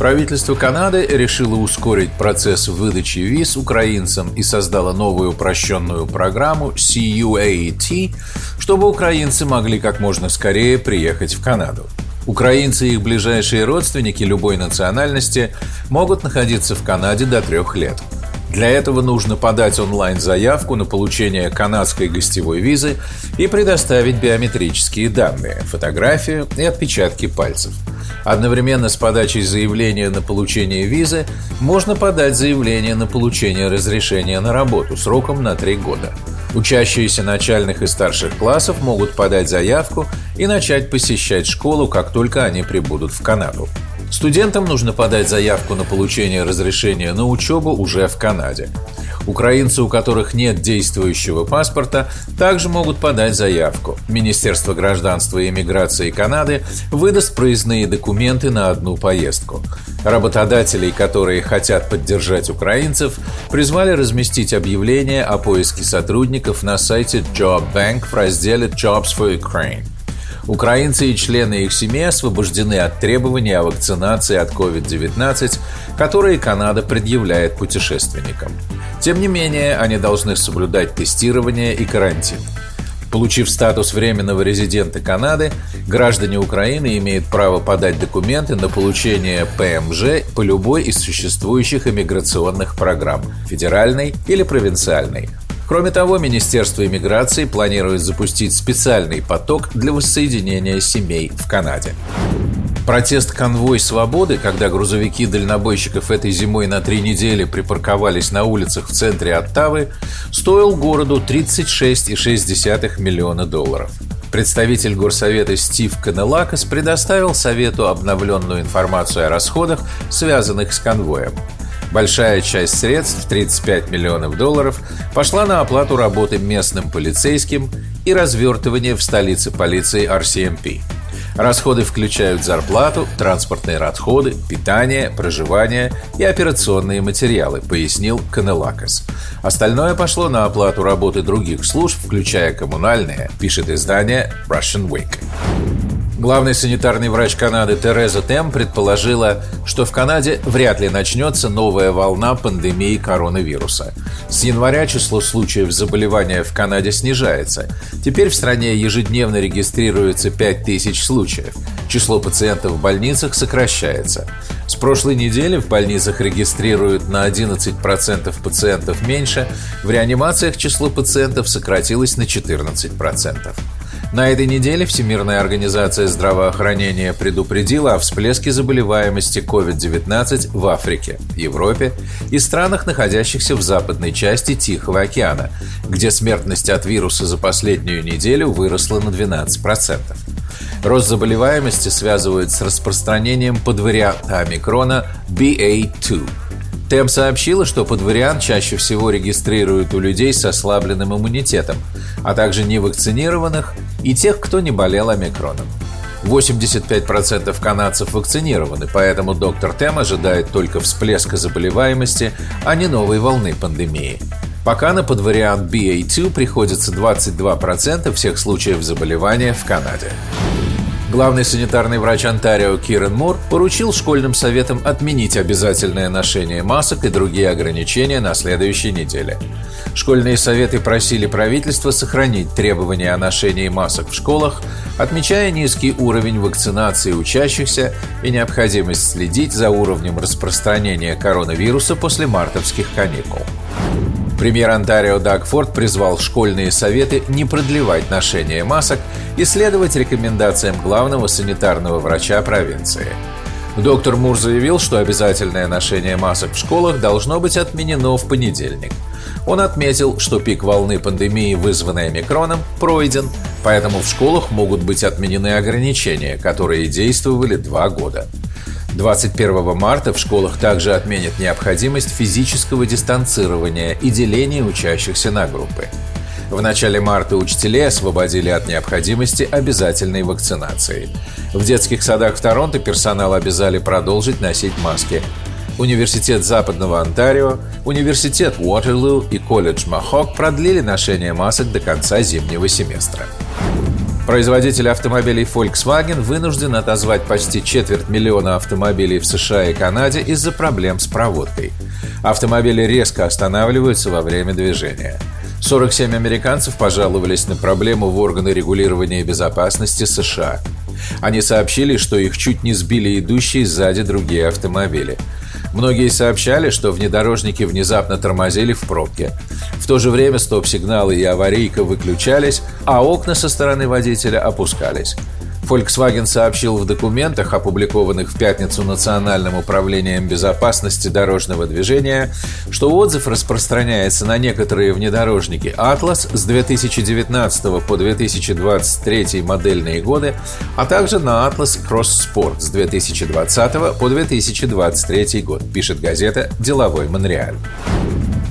Правительство Канады решило ускорить процесс выдачи виз украинцам и создало новую упрощенную программу CUAT, чтобы украинцы могли как можно скорее приехать в Канаду. Украинцы и их ближайшие родственники любой национальности могут находиться в Канаде до трех лет – для этого нужно подать онлайн-заявку на получение канадской гостевой визы и предоставить биометрические данные, фотографию и отпечатки пальцев. Одновременно с подачей заявления на получение визы можно подать заявление на получение разрешения на работу сроком на три года. Учащиеся начальных и старших классов могут подать заявку и начать посещать школу, как только они прибудут в Канаду. Студентам нужно подать заявку на получение разрешения на учебу уже в Канаде. Украинцы, у которых нет действующего паспорта, также могут подать заявку. Министерство гражданства и иммиграции Канады выдаст проездные документы на одну поездку. Работодателей, которые хотят поддержать украинцев, призвали разместить объявление о поиске сотрудников на сайте Job Bank в разделе Jobs for Ukraine. Украинцы и члены их семей освобождены от требований о вакцинации от COVID-19, которые Канада предъявляет путешественникам. Тем не менее, они должны соблюдать тестирование и карантин. Получив статус временного резидента Канады, граждане Украины имеют право подать документы на получение ПМЖ по любой из существующих иммиграционных программ – федеральной или провинциальной. Кроме того, Министерство иммиграции планирует запустить специальный поток для воссоединения семей в Канаде. Протест «Конвой свободы», когда грузовики дальнобойщиков этой зимой на три недели припарковались на улицах в центре Оттавы, стоил городу 36,6 миллиона долларов. Представитель горсовета Стив Канелакас предоставил Совету обновленную информацию о расходах, связанных с конвоем. Большая часть средств, 35 миллионов долларов, пошла на оплату работы местным полицейским и развертывание в столице полиции RCMP. Расходы включают зарплату, транспортные расходы, питание, проживание и операционные материалы, пояснил Канелакас. Остальное пошло на оплату работы других служб, включая коммунальные, пишет издание Russian Week. Главный санитарный врач Канады Тереза Тем предположила, что в Канаде вряд ли начнется новая волна пандемии коронавируса. С января число случаев заболевания в Канаде снижается. Теперь в стране ежедневно регистрируется 5000 случаев. Число пациентов в больницах сокращается. С прошлой недели в больницах регистрируют на 11% пациентов меньше, в реанимациях число пациентов сократилось на 14%. На этой неделе Всемирная организация здравоохранения предупредила о всплеске заболеваемости COVID-19 в Африке, Европе и странах, находящихся в западной части Тихого океана, где смертность от вируса за последнюю неделю выросла на 12%. Рост заболеваемости связывают с распространением подварианта омикрона BA2 – ТЭМ сообщила, что подвариант чаще всего регистрируют у людей с ослабленным иммунитетом, а также невакцинированных и тех, кто не болел омикроном. 85% канадцев вакцинированы, поэтому доктор Тем ожидает только всплеска заболеваемости, а не новой волны пандемии. Пока на подвариант BA2 приходится 22% всех случаев заболевания в Канаде. Главный санитарный врач Онтарио Кирен Мур поручил школьным советам отменить обязательное ношение масок и другие ограничения на следующей неделе. Школьные советы просили правительство сохранить требования о ношении масок в школах, отмечая низкий уровень вакцинации учащихся и необходимость следить за уровнем распространения коронавируса после мартовских каникул. Премьер Онтарио Даг Форд призвал школьные советы не продлевать ношение масок и следовать рекомендациям главного санитарного врача провинции. Доктор Мур заявил, что обязательное ношение масок в школах должно быть отменено в понедельник. Он отметил, что пик волны пандемии, вызванной омикроном, пройден, поэтому в школах могут быть отменены ограничения, которые действовали два года. 21 марта в школах также отменят необходимость физического дистанцирования и деления учащихся на группы. В начале марта учителей освободили от необходимости обязательной вакцинации. В детских садах в Торонто персонал обязали продолжить носить маски. Университет Западного Онтарио, Университет Уотерлу и колледж Махок продлили ношение масок до конца зимнего семестра. Производитель автомобилей Volkswagen вынужден отозвать почти четверть миллиона автомобилей в США и Канаде из-за проблем с проводкой. Автомобили резко останавливаются во время движения. 47 американцев пожаловались на проблему в органы регулирования безопасности США. Они сообщили, что их чуть не сбили идущие сзади другие автомобили. Многие сообщали, что внедорожники внезапно тормозили в пробке. В то же время стоп-сигналы и аварийка выключались, а окна со стороны водителя опускались. Volkswagen сообщил в документах, опубликованных в пятницу Национальным управлением безопасности дорожного движения, что отзыв распространяется на некоторые внедорожники Atlas с 2019 по 2023 модельные годы, а также на Atlas Cross Sport с 2020 по 2023 год, пишет газета «Деловой Монреаль».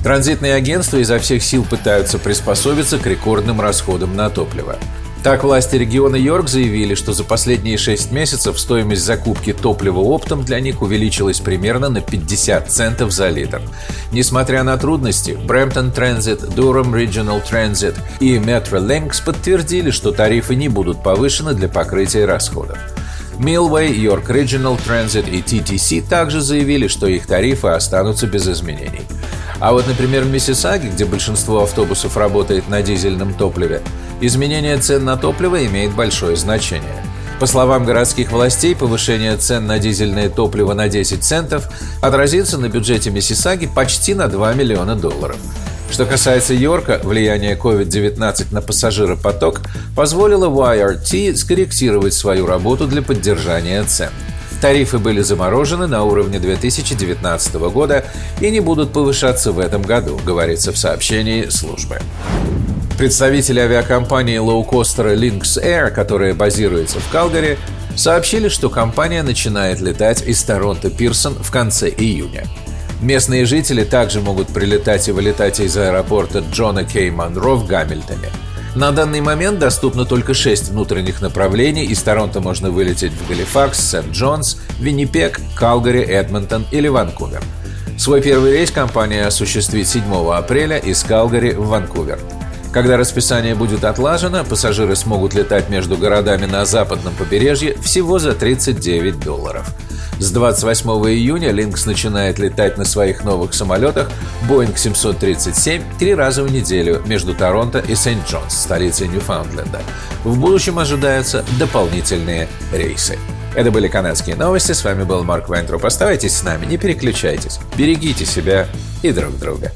Транзитные агентства изо всех сил пытаются приспособиться к рекордным расходам на топливо. Так, власти региона Йорк заявили, что за последние 6 месяцев стоимость закупки топлива оптом для них увеличилась примерно на 50 центов за литр. Несмотря на трудности, Brampton Transit, Durham Regional Transit и Metrolinx подтвердили, что тарифы не будут повышены для покрытия расходов. Millway, York Regional Transit и TTC также заявили, что их тарифы останутся без изменений. А вот, например, в Миссисаге, где большинство автобусов работает на дизельном топливе, изменение цен на топливо имеет большое значение. По словам городских властей, повышение цен на дизельное топливо на 10 центов отразится на бюджете Миссисаги почти на 2 миллиона долларов. Что касается Йорка, влияние COVID-19 на пассажиропоток позволило YRT скорректировать свою работу для поддержания цен – Тарифы были заморожены на уровне 2019 года и не будут повышаться в этом году, говорится в сообщении службы. Представители авиакомпании лоукостера Lynx Air, которая базируется в Калгари, сообщили, что компания начинает летать из Торонто Пирсон в конце июня. Местные жители также могут прилетать и вылетать из аэропорта Джона Кей Монро в Гамильтоне – на данный момент доступно только 6 внутренних направлений. Из Торонто можно вылететь в Галифакс, Сент-Джонс, Виннипек, Калгари, Эдмонтон или Ванкувер. Свой первый рейс компания осуществит 7 апреля из Калгари в Ванкувер. Когда расписание будет отлажено, пассажиры смогут летать между городами на западном побережье всего за 39 долларов – с 28 июня Линкс начинает летать на своих новых самолетах Boeing 737 три раза в неделю между Торонто и Сент-Джонс, столицей Ньюфаундленда. В будущем ожидаются дополнительные рейсы. Это были канадские новости. С вами был Марк Вайнтроп. Оставайтесь с нами, не переключайтесь. Берегите себя и друг друга.